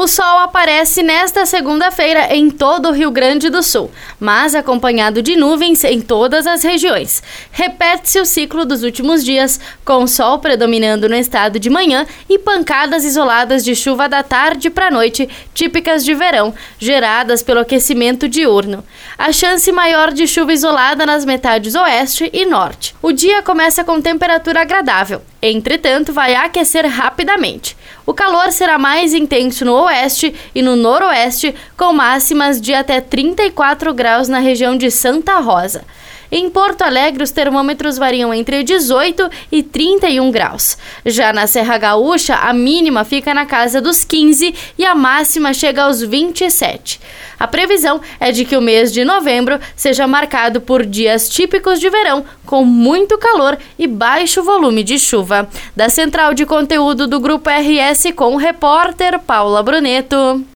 O sol aparece nesta segunda-feira em todo o Rio Grande do Sul, mas acompanhado de nuvens em todas as regiões. Repete-se o ciclo dos últimos dias, com sol predominando no estado de manhã e pancadas isoladas de chuva da tarde para a noite, típicas de verão, geradas pelo aquecimento diurno. A chance maior de chuva isolada nas metades oeste e norte. O dia começa com temperatura agradável, entretanto, vai aquecer rapidamente. O calor será mais intenso no oeste e no noroeste, com máximas de até 34 graus na região de Santa Rosa. Em Porto Alegre, os termômetros variam entre 18 e 31 graus. Já na Serra Gaúcha, a mínima fica na casa dos 15 e a máxima chega aos 27. A previsão é de que o mês de novembro seja marcado por dias típicos de verão, com muito calor e baixo volume de chuva. Da central de conteúdo do Grupo RS com o repórter Paula Bruneto.